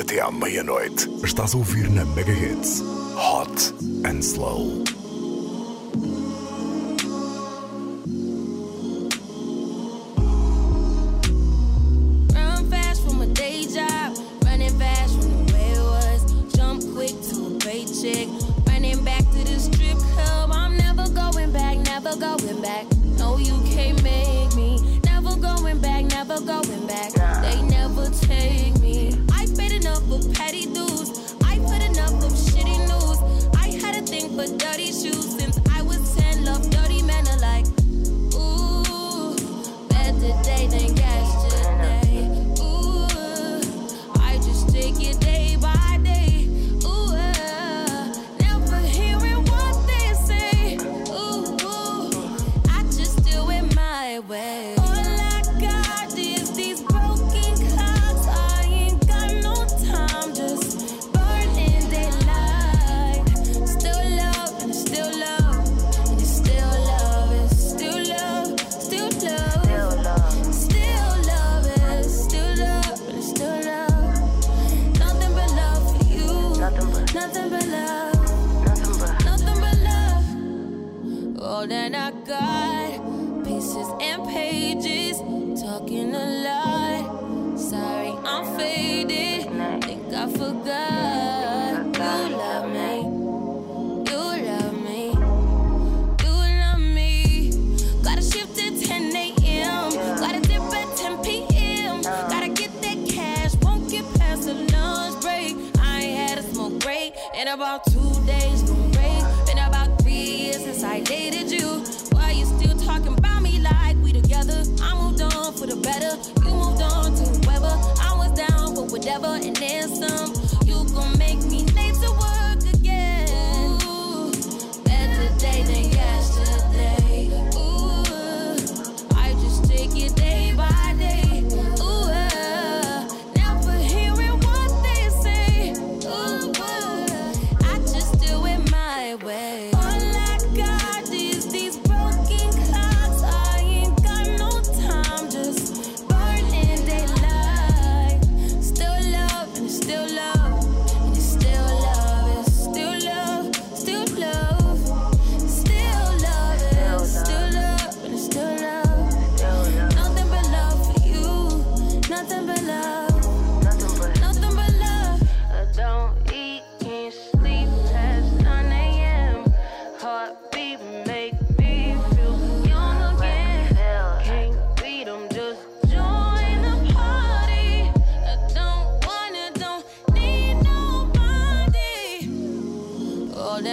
até à meia-noite. Estás a ouvir na Mega Hits Hot and Slow. About two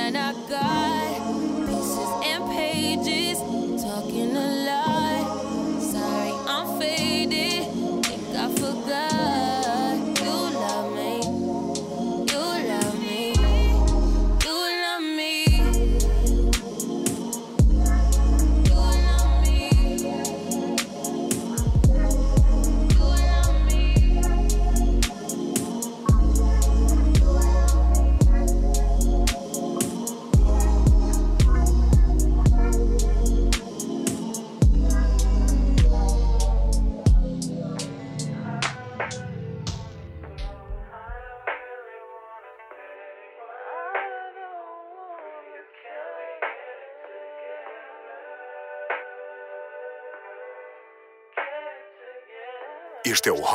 That I got, pieces and pages, talking a lot.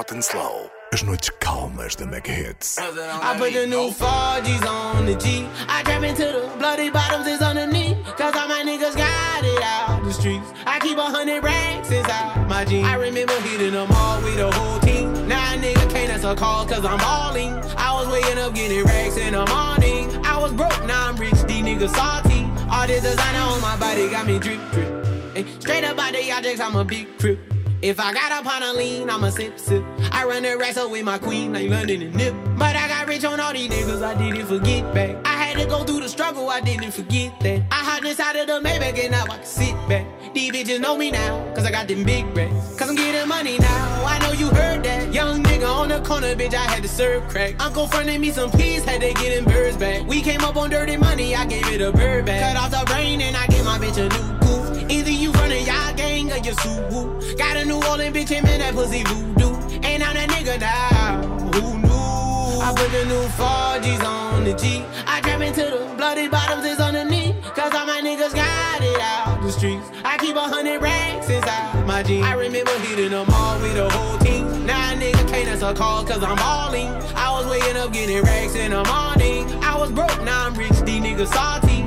Hot and Slow. As noites calmas da Mega Hits. I put the new Forgis on the G. I trap into the bloody bottoms is underneath. Cause all my niggas got it out the streets. I keep a hundred racks inside my jeans. I remember hitting them all with the whole team. Now a nigga can't answer calls cause I'm balling. I was waking up getting racks in the morning. I was broke, now I'm rich, these niggas salty. All this designer on my body got me drip drip. Hey, straight up out the objects, I'm a big crip. If I got up on a lean, I'ma sip sip. I run the racks with my queen like London and Nip. But I got rich on all these niggas, I didn't forget back. I had to go through the struggle, I didn't forget that. I hopped inside of the Maybach and now I can sit back. These bitches know me now, cause I got them big racks. Cause I'm getting money now, I know you heard that. Young nigga on the corner, bitch, I had to serve crack. Uncle fronted me some peas, had to get them birds back. We came up on dirty money, I gave it a bird back. Cut off the brain and I gave my bitch a new goof. Either you running y'all gang or you Suwu. Got a New Orleans bitch, him in that pussy voodoo. And I'm that nigga now. Who knew? I I put the new Forgis on the G. I trap into the bloody bottoms is underneath. Cause all my niggas got it out the streets. I keep a hundred racks inside my jeans. I remember hitting them all with the whole team. Now a nigga can't answer calls cause I'm all in. I was waking up getting racks in the morning. I was broke, now I'm rich, these niggas salty.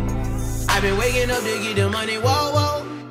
I've been waking up to get the money, whoa, whoa.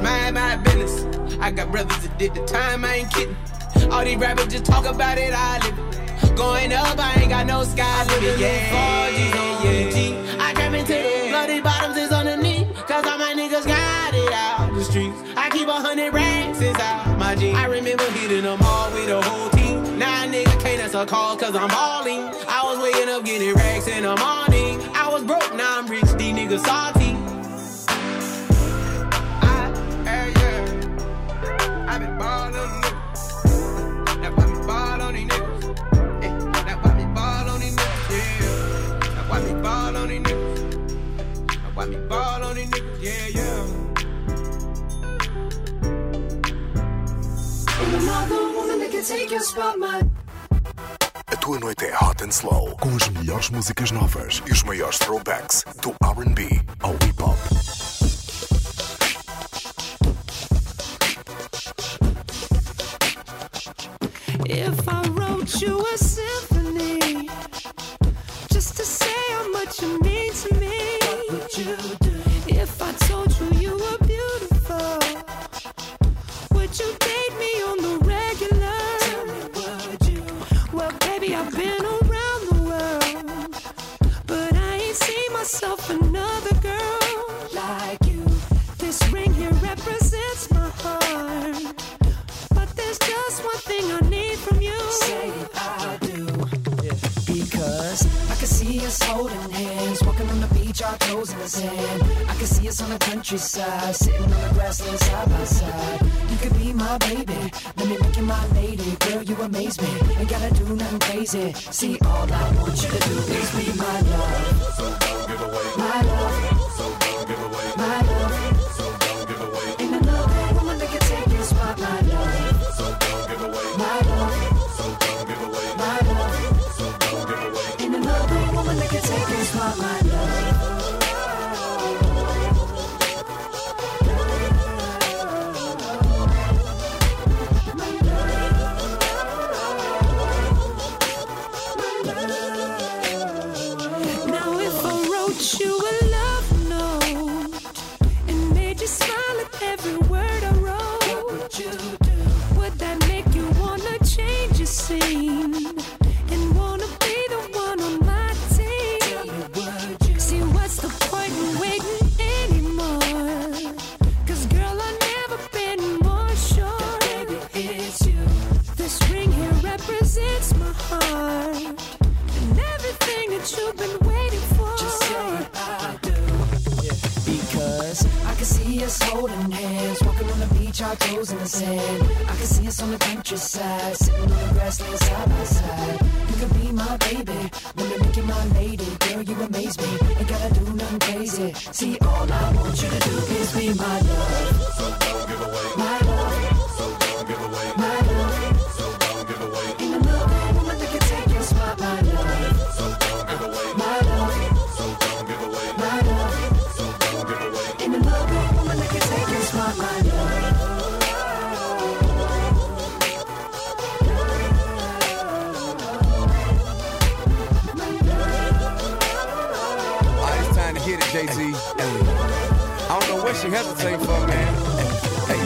mind my business. I got brothers that did the time, I ain't kidding. All these rappers just talk about it, I live it. Going up, I ain't got no sky limit. Yeah, 4G's on yeah. G. I trap into the bloody bottoms is underneath. Cause all my niggas got it out the streets. I keep a hundred racks inside my jeans. I remember hitting them all with a whole team. Now a nigga can't answer calls cause I'm balling. I was waking up getting racks in the morning. I was broke, now I'm rich, these niggas salty. Ball on these niggas. Yeah, yeah. A tua noite é hot and slow, com as melhores músicas novas e os maiores throwbacks do R&B ao hip hop. If I wrote you countryside, sitting on the grassland side by side. You could be my baby, let me make you my lady. Girl, you amaze me, ain't gotta do nothing crazy. See, all I want you to do is be my love. she had to take for me. Hey,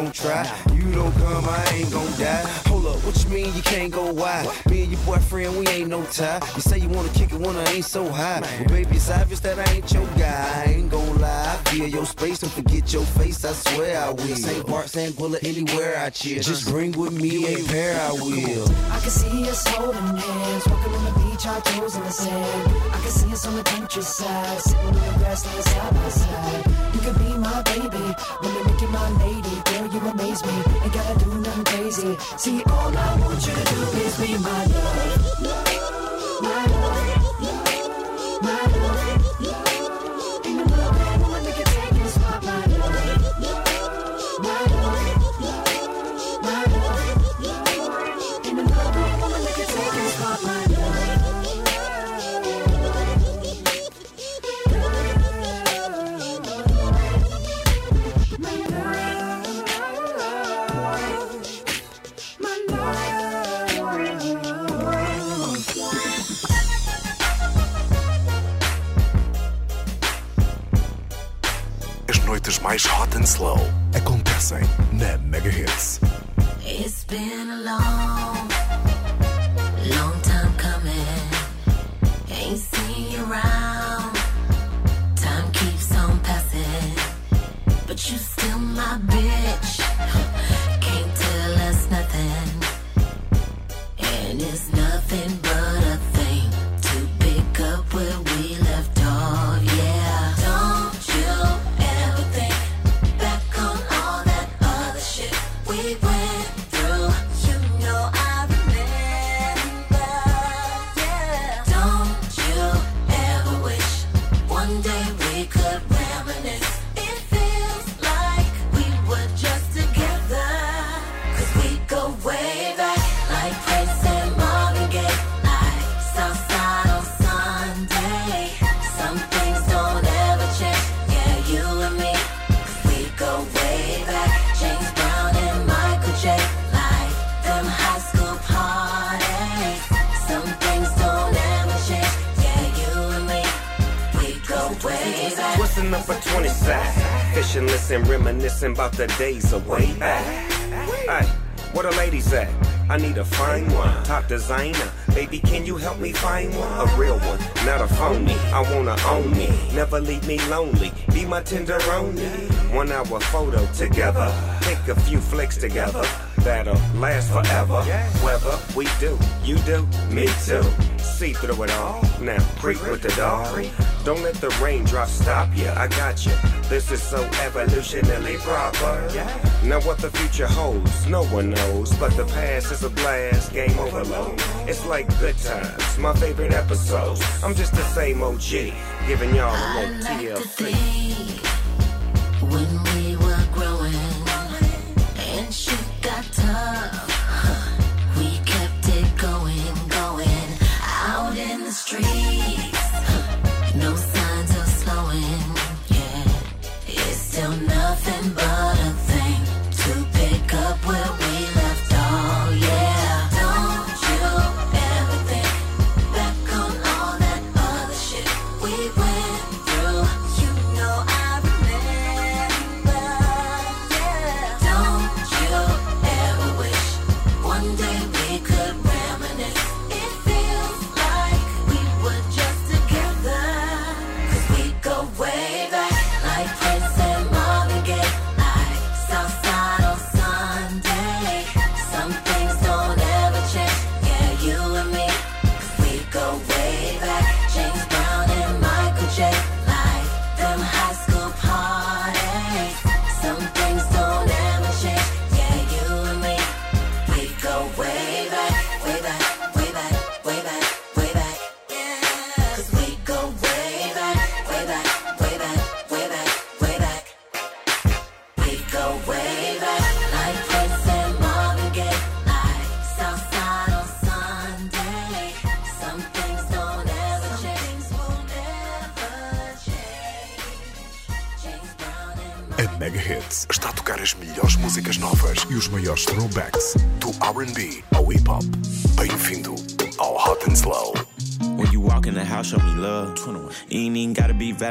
gon' try. You don't come, I ain't gon' die. Hold up, what you mean you can't go wide? Me and your boyfriend, we ain't no tie. You say you wanna kick it when I ain't so high. Well, baby, it's obvious that I ain't your guy. I ain't gon' lie. I feel your space, don't forget your face. I swear I will. St. Bart. Bullet, anywhere I chill. Just bring with me a pair, I will. I can see us holding hands, walking on the beach, our toes in the sand. I can see us on the countryside, sitting in the grassland side by side. You could be my baby, when they amaze me, ain't gotta do nothing crazy. See, all I want you to do is be my love. Twisting up a 20 sack. Fishing, listen, reminiscing about the days of way back. Hey, where the ladies at? I need a fine one, top designer. Baby, can you help me find one? A real one, not a phony. I wanna own me, never leave me lonely. Be my tenderoni. One hour photo together, take a few flicks together. That'll last forever. Yeah. Whether we do, you do, me too. See through it all. Now creep with the dog. Don't let the raindrops stop you. I got you. This is so evolutionally proper. Yeah. Now what the future holds, no one knows. But the past is a blast, game overload. It's like good times, my favorite episodes. I'm just the same OG, giving y'all a little TLC.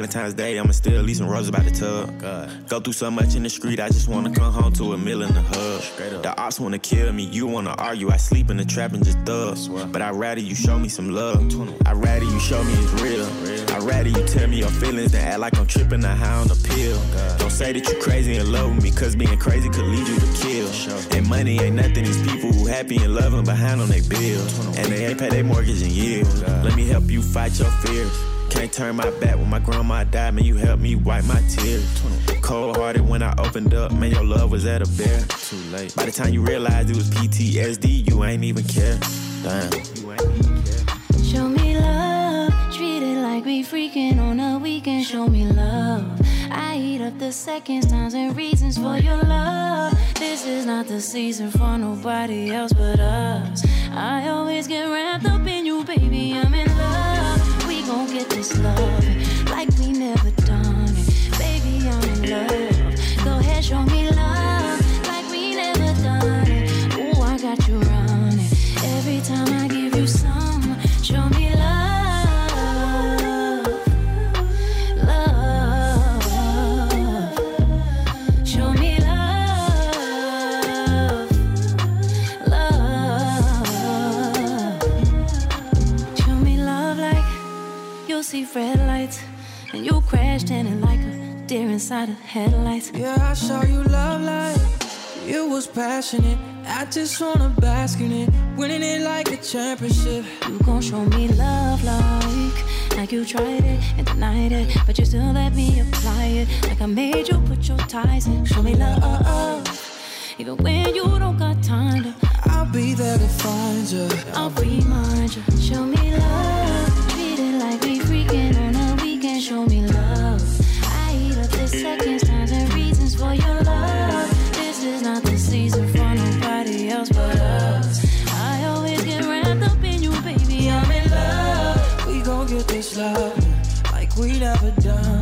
Valentine's Day. I'ma still leave some roses by the tub. God. Go through so much in the street, I just wanna come home to a meal in the hub. The ops wanna kill me, you wanna argue. I sleep in the trap and just thug. But I'd rather you show me some love. I'd rather you show me it's real. I'd rather you tell me your feelings than act like I'm tripping a high on the pill. Don't say that you crazy and love with me, cause being crazy could lead you to kill. And money ain't nothing, these people who happy and loving behind on their bills. And they ain't pay their mortgage in years. Let me help you fight your fears. Can't turn my back when my grandma died, man. You helped me wipe my tears. Cold hearted when I opened up, man. Your love was at a bear. Too late. By the time you realized it was PTSD, you ain't even care. Damn. You ain't even care. Show me love, treat it like we freaking on a weekend. Show me love. I eat up the seconds, times, and reasons for your love. This is not the season for nobody else but us. I always get wrapped up in you, baby. I'm in love. Get this love like we never done it. Baby, I'm in love. Go ahead, show me love inside of headlights. Yeah, I saw you love life. You was passionate. I just wanna bask in it. Winning it like a championship. You gon' show me love like Like you tried it and denied it But you still let me apply it Like I made you put your ties in Show me love Even when you don't got time to I'll be there to find you. I'll remind you Show me love Treat it like we freaking on a weekend Show me love seconds, and reasons for your love. This is not the season for nobody else but us. I always get wrapped up in you, baby I'm in love. We gon' get this love like we never done.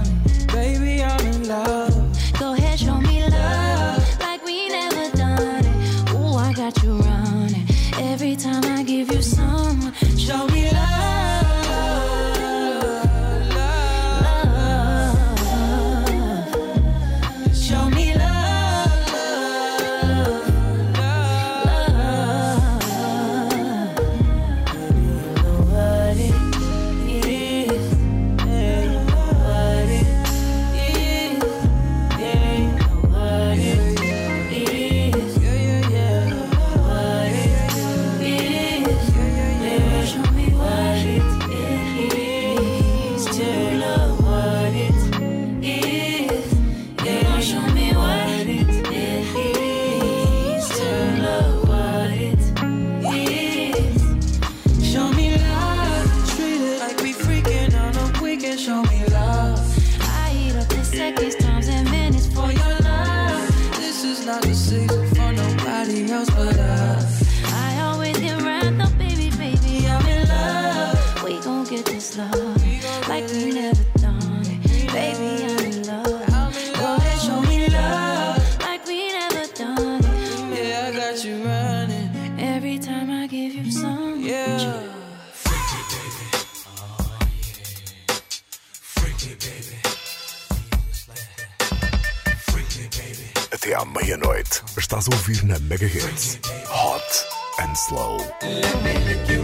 Até à meia-noite, estás a ouvir na Mega Hits. Hot and Slow.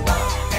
Cause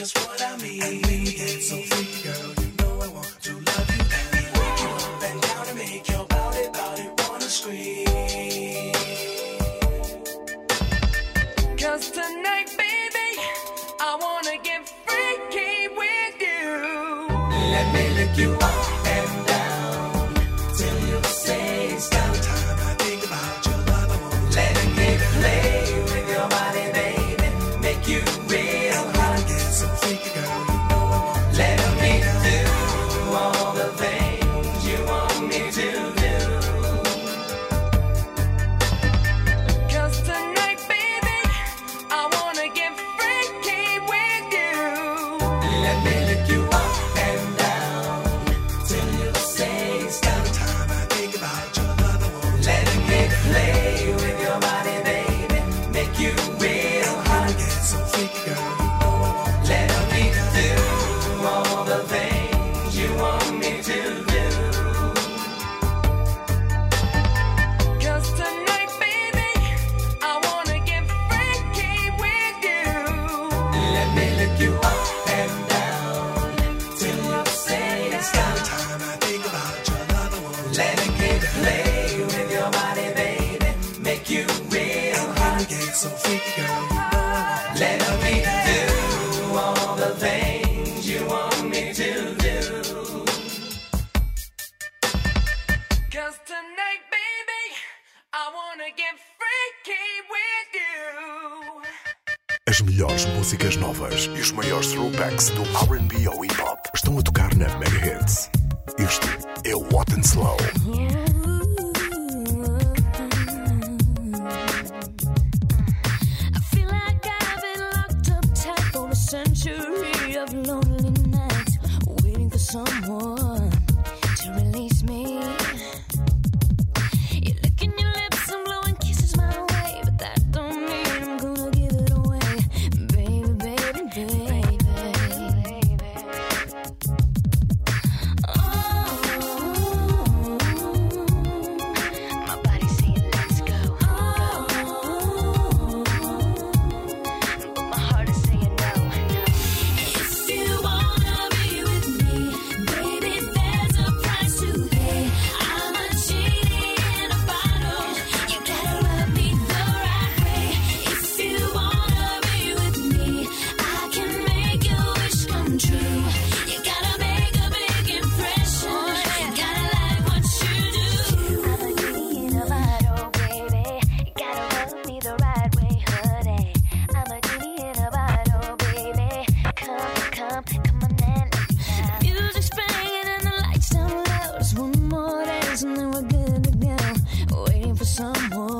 just what I mean. I mean get so As melhores músicas novas e os maiores throwbacks do RB ou hip hop estão a tocar na Mega Hits. Este é o What and Slow. Yeah. amor.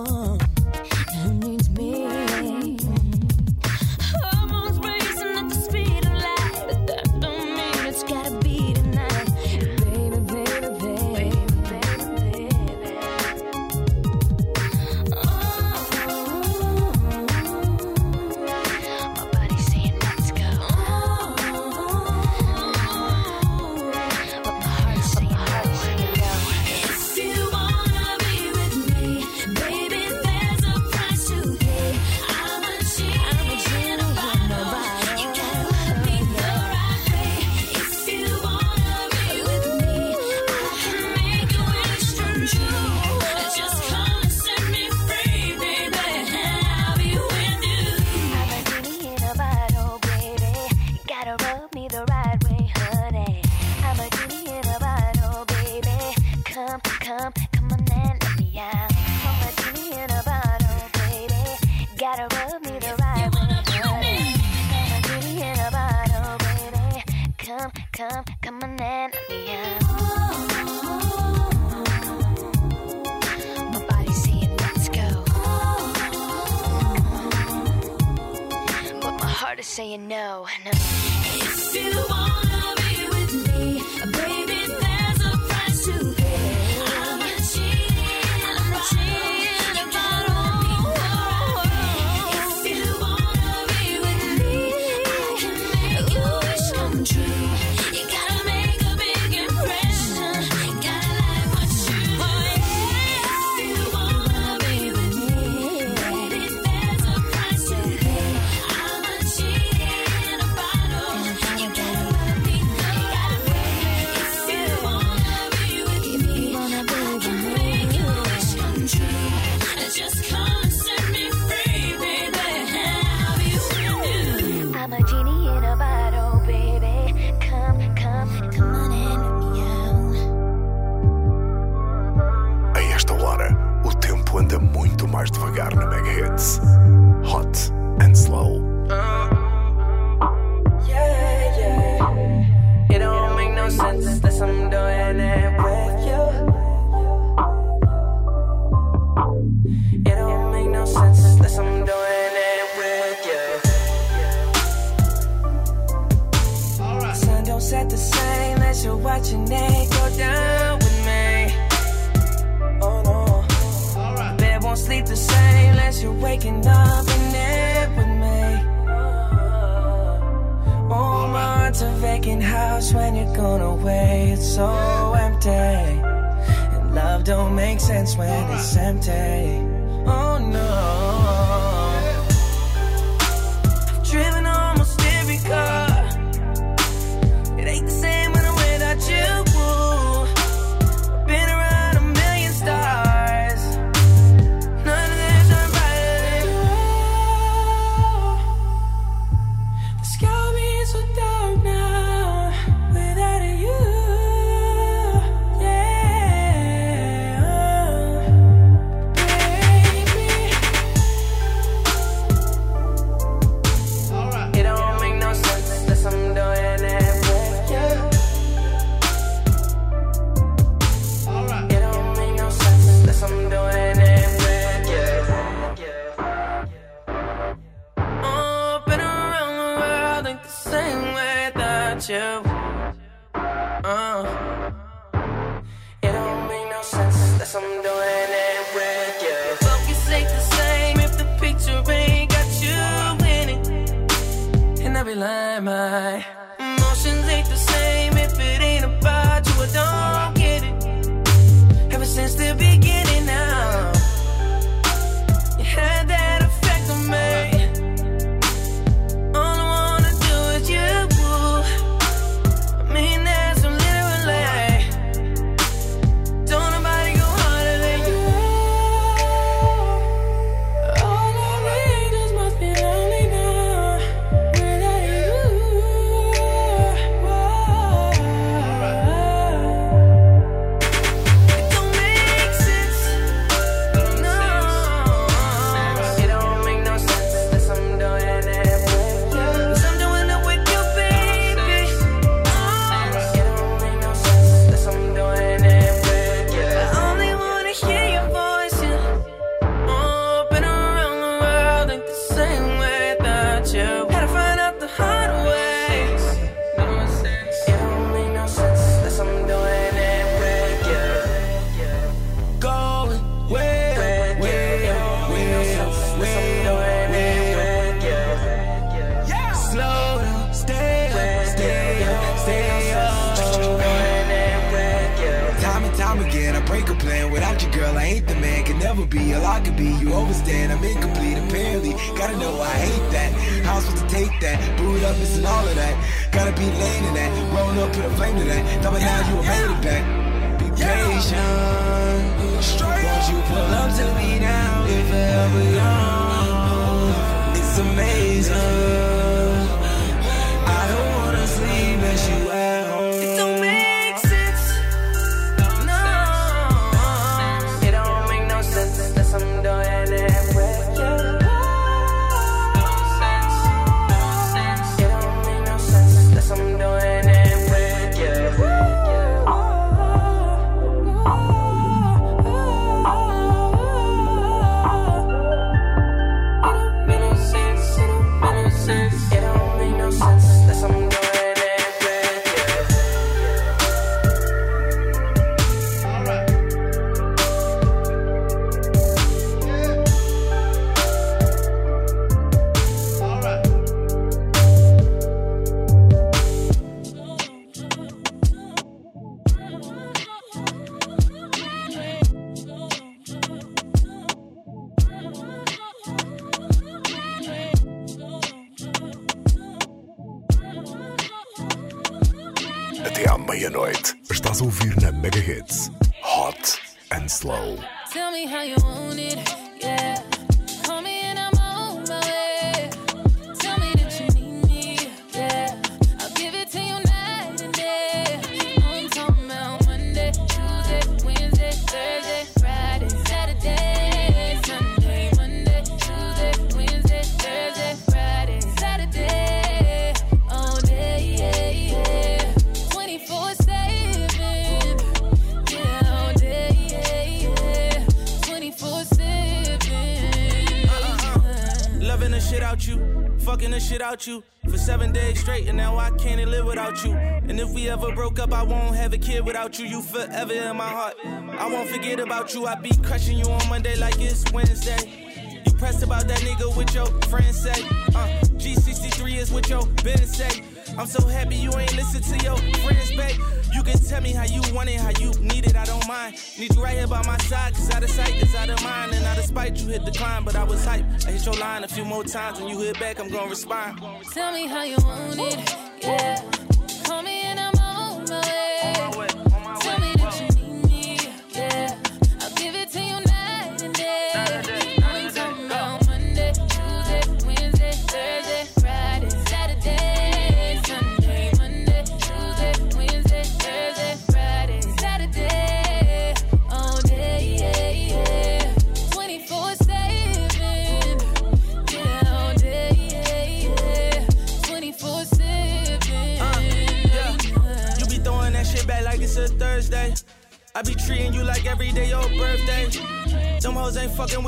You for seven days straight, and now I can't live without you. And if we ever broke up, I won't have a kid without you. You forever in my heart. I won't forget about you. I be crushing you on Monday like it's Wednesday. You pressed about that nigga with your friends say. Uh, G63 is what your business say. I'm so happy you ain't listen to your friends, babe. You can tell me how you want it, how you need it, I don't mind. Need you right here by my side, cause out of sight is out of mind. And out of spite, you hit the climb, but I was hype. I hit your line a few more times, when you hit back, I'm gonna respond. Tell me how you want it, yeah.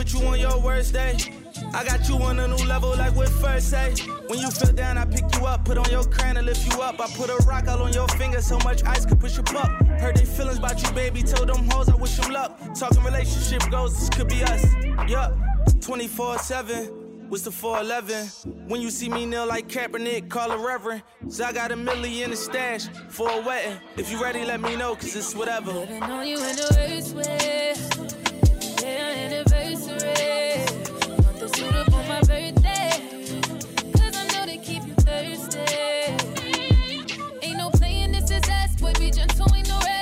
With you on your worst day. I got you on a new level like with first say. When you feel down, I pick you up, put on your crown and lift you up. I put a rock all on your finger so much ice could push you up. Heard they feelings about you, baby. Told them hoes I wish them luck. Talking relationship goals, this could be us. Yup, 24 7. What's the 411? When you see me kneel like Kaepernick, call a reverend. So I got a million in the stash for a wedding. If you ready, let me know, cause it's whatever. Living on you in the worst way. Ain't no playing, this is us. Boy, be gentle, ain't no rush.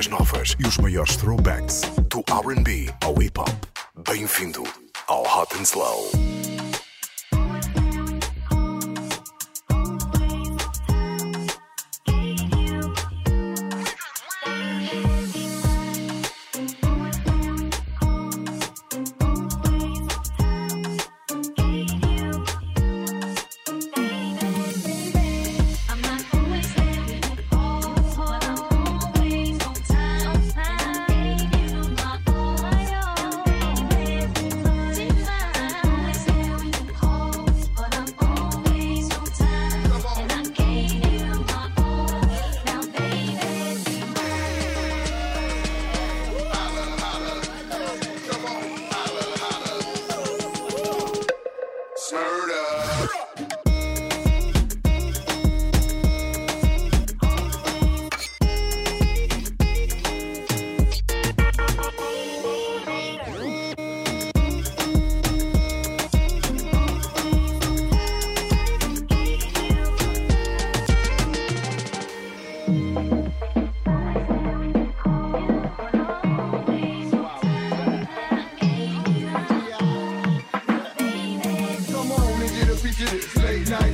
Músicas novas e os maiores throwbacks do RB ao hip hop. Bem-vindo ao Hot and Slow.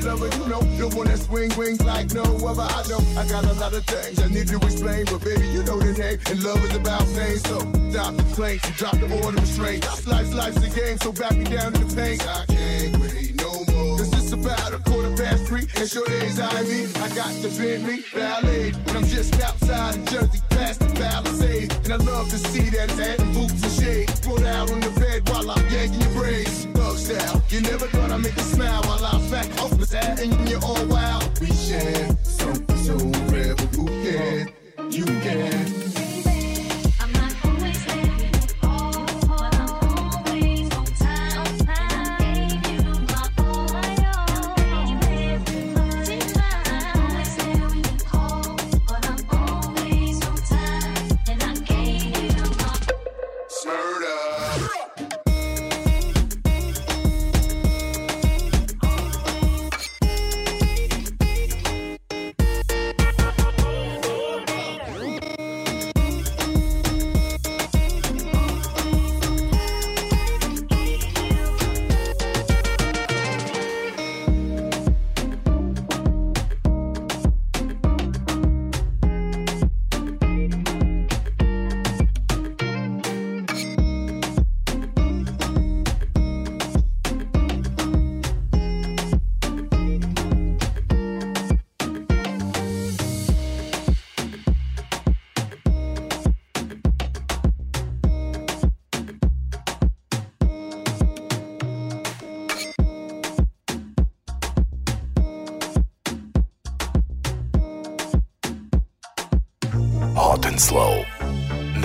Lover. You know, the one that swing wings like no other. I know I got a lot of things I need to explain, but baby, you know the name. And love is about pain, so stop the complaints drop the order of restraint. Life's life's a game, so back me down in the paint. I can't wait it's about a quarter past three, and sure days I mean, I got the Bentley Ballet, and I'm just outside in Jersey, past the Palisade. And I love to see that hat and boots and shades. Put out on the bed while I'm yanking your braids. Thug style, you never thought I'd make you smile while I'm back off the side and you're all wild. We share something so rare, who can? You can.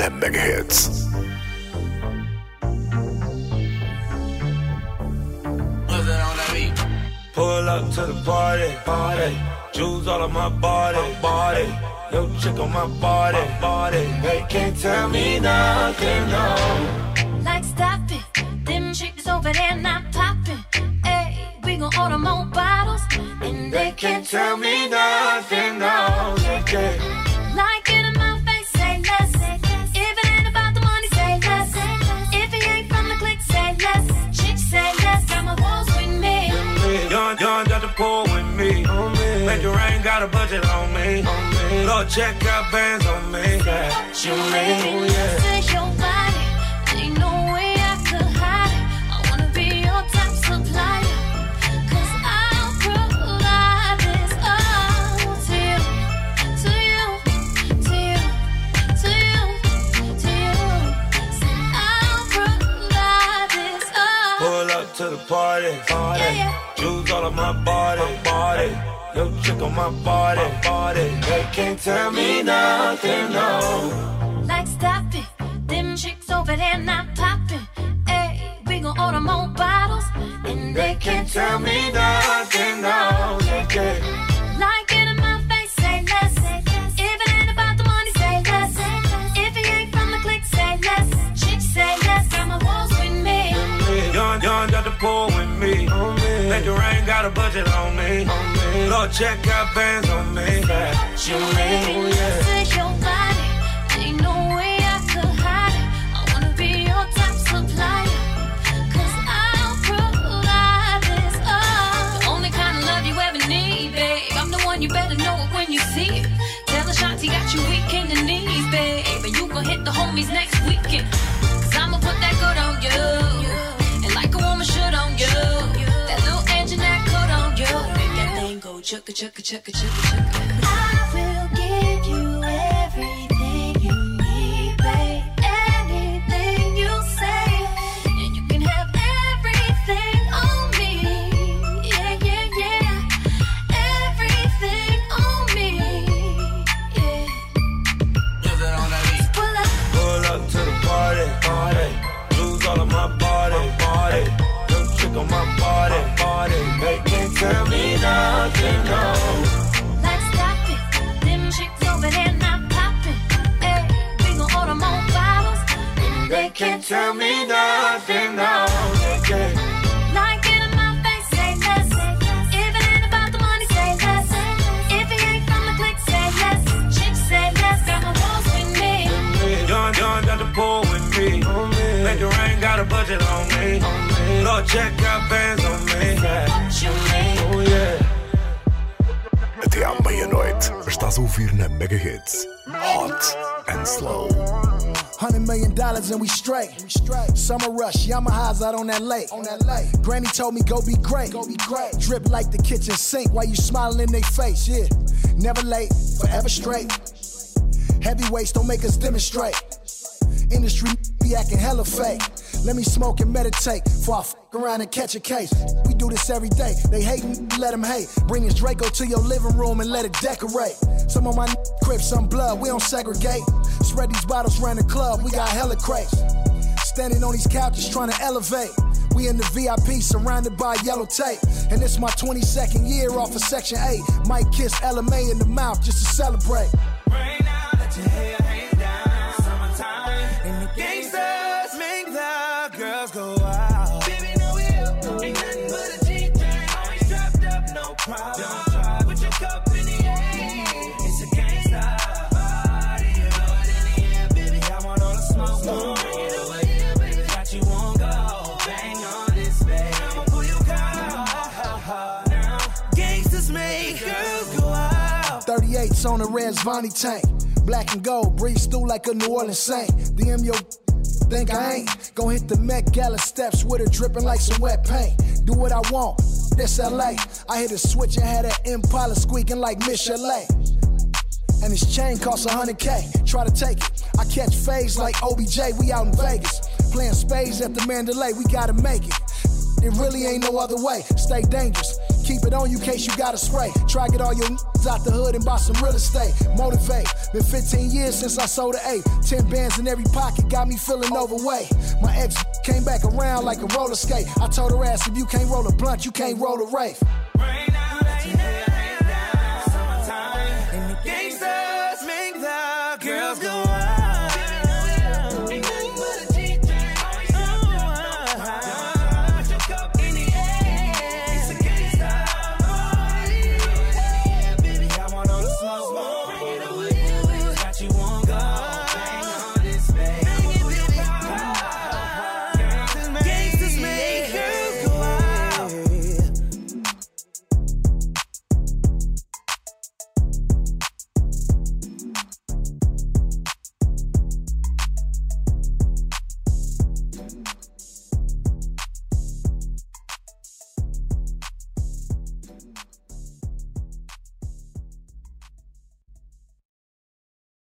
Na Megahits. Pull up to the party, party. Jewels all on my body, body. Yo, chick on my body, body. They can't tell me nothing, no. Like stop it, them chicks over there not popping. Hey, we gon' order more bottles, and they can't Tell me nothing, no. They can't. Lord, check out bands on me. You mean, yeah. To your body, ain't no way I could hide it. I wanna be your top supplier. 'Cause I'll provide this all to you, to you, to you, to you, to you. I'll provide this all. Pull up to the party, party. Yeah, yeah. Jewels all on my body, my body. Yo, chick on my body, body. They can't tell me nothing, no. Like stop it, them chicks over there not popping. Hey, we gon' order more bottles, and they can't Tell me nothing, no. They can't. Like it in my face, say less. If it ain't about the money, say less. If it ain't from the click, say less. Chicks say less. Got my walls with me. Young, young, got the pool with me. Make the rain, got a budget on me. Lord, check out bands on me. You mean, yeah. Chugga chugga chugga chugga tell me nothing, no. Okay. Like in my face, say less. If it ain't about the money, say less. If it ain't from the click, say less. Chicks say less. Got my walls with me. Young, young, got the pool with me. Make it rain, got a budget on me. Lord, check out bands on me. What you mean? Oh, yeah. Até à meia-noite, estás a ouvir na Mega Hits Hot and Slow. Hundred million dollars and we straight. We straight. Summer rush, Yamahas out on that lake. On that lake. Granny told me go be great. Go be great. Drip like the kitchen sink while you smiling in their face. Yeah, never late, forever straight. Heavyweights don't make us demonstrate. Industry be acting hella fake. Let me smoke and meditate before I f around and catch a case. We do this every day. They hating, let them hate. Bring this Draco to your living room and let it decorate. Some of my crips, some blood, we don't segregate. Spread these bottles around the club, we got hella crates. Standing on these couches trying to elevate. We in the VIP surrounded by yellow tape. And it's my 22nd year off of Section 8. Might kiss LMA in the mouth just to celebrate. Rain out, girls go out. 38s on a red Vonnie tank. Black and gold, breeze through like a New Orleans Saint. DM your think I ain't. Gon' hit the Met Gala steps with it dripping like some wet paint. Do what I want, this LA. I hit a switch and had that Impala squeaking like Michelin. And this chain costs 100K. Try to take it. I catch phase like OBJ, we out in Vegas. Playing spades at the Mandalay, we gotta make it. It really ain't no other way. Stay dangerous. Keep it on you case you got to spray. Try get all your n***s out the hood and buy some real estate. Motivate. Been 15 years since I sold an eight. 10 bands in every pocket got me feeling overweight. My ex came back around like a roller skate. I told her ass if you can't roll a blunt, you can't roll a rafe. Rain out,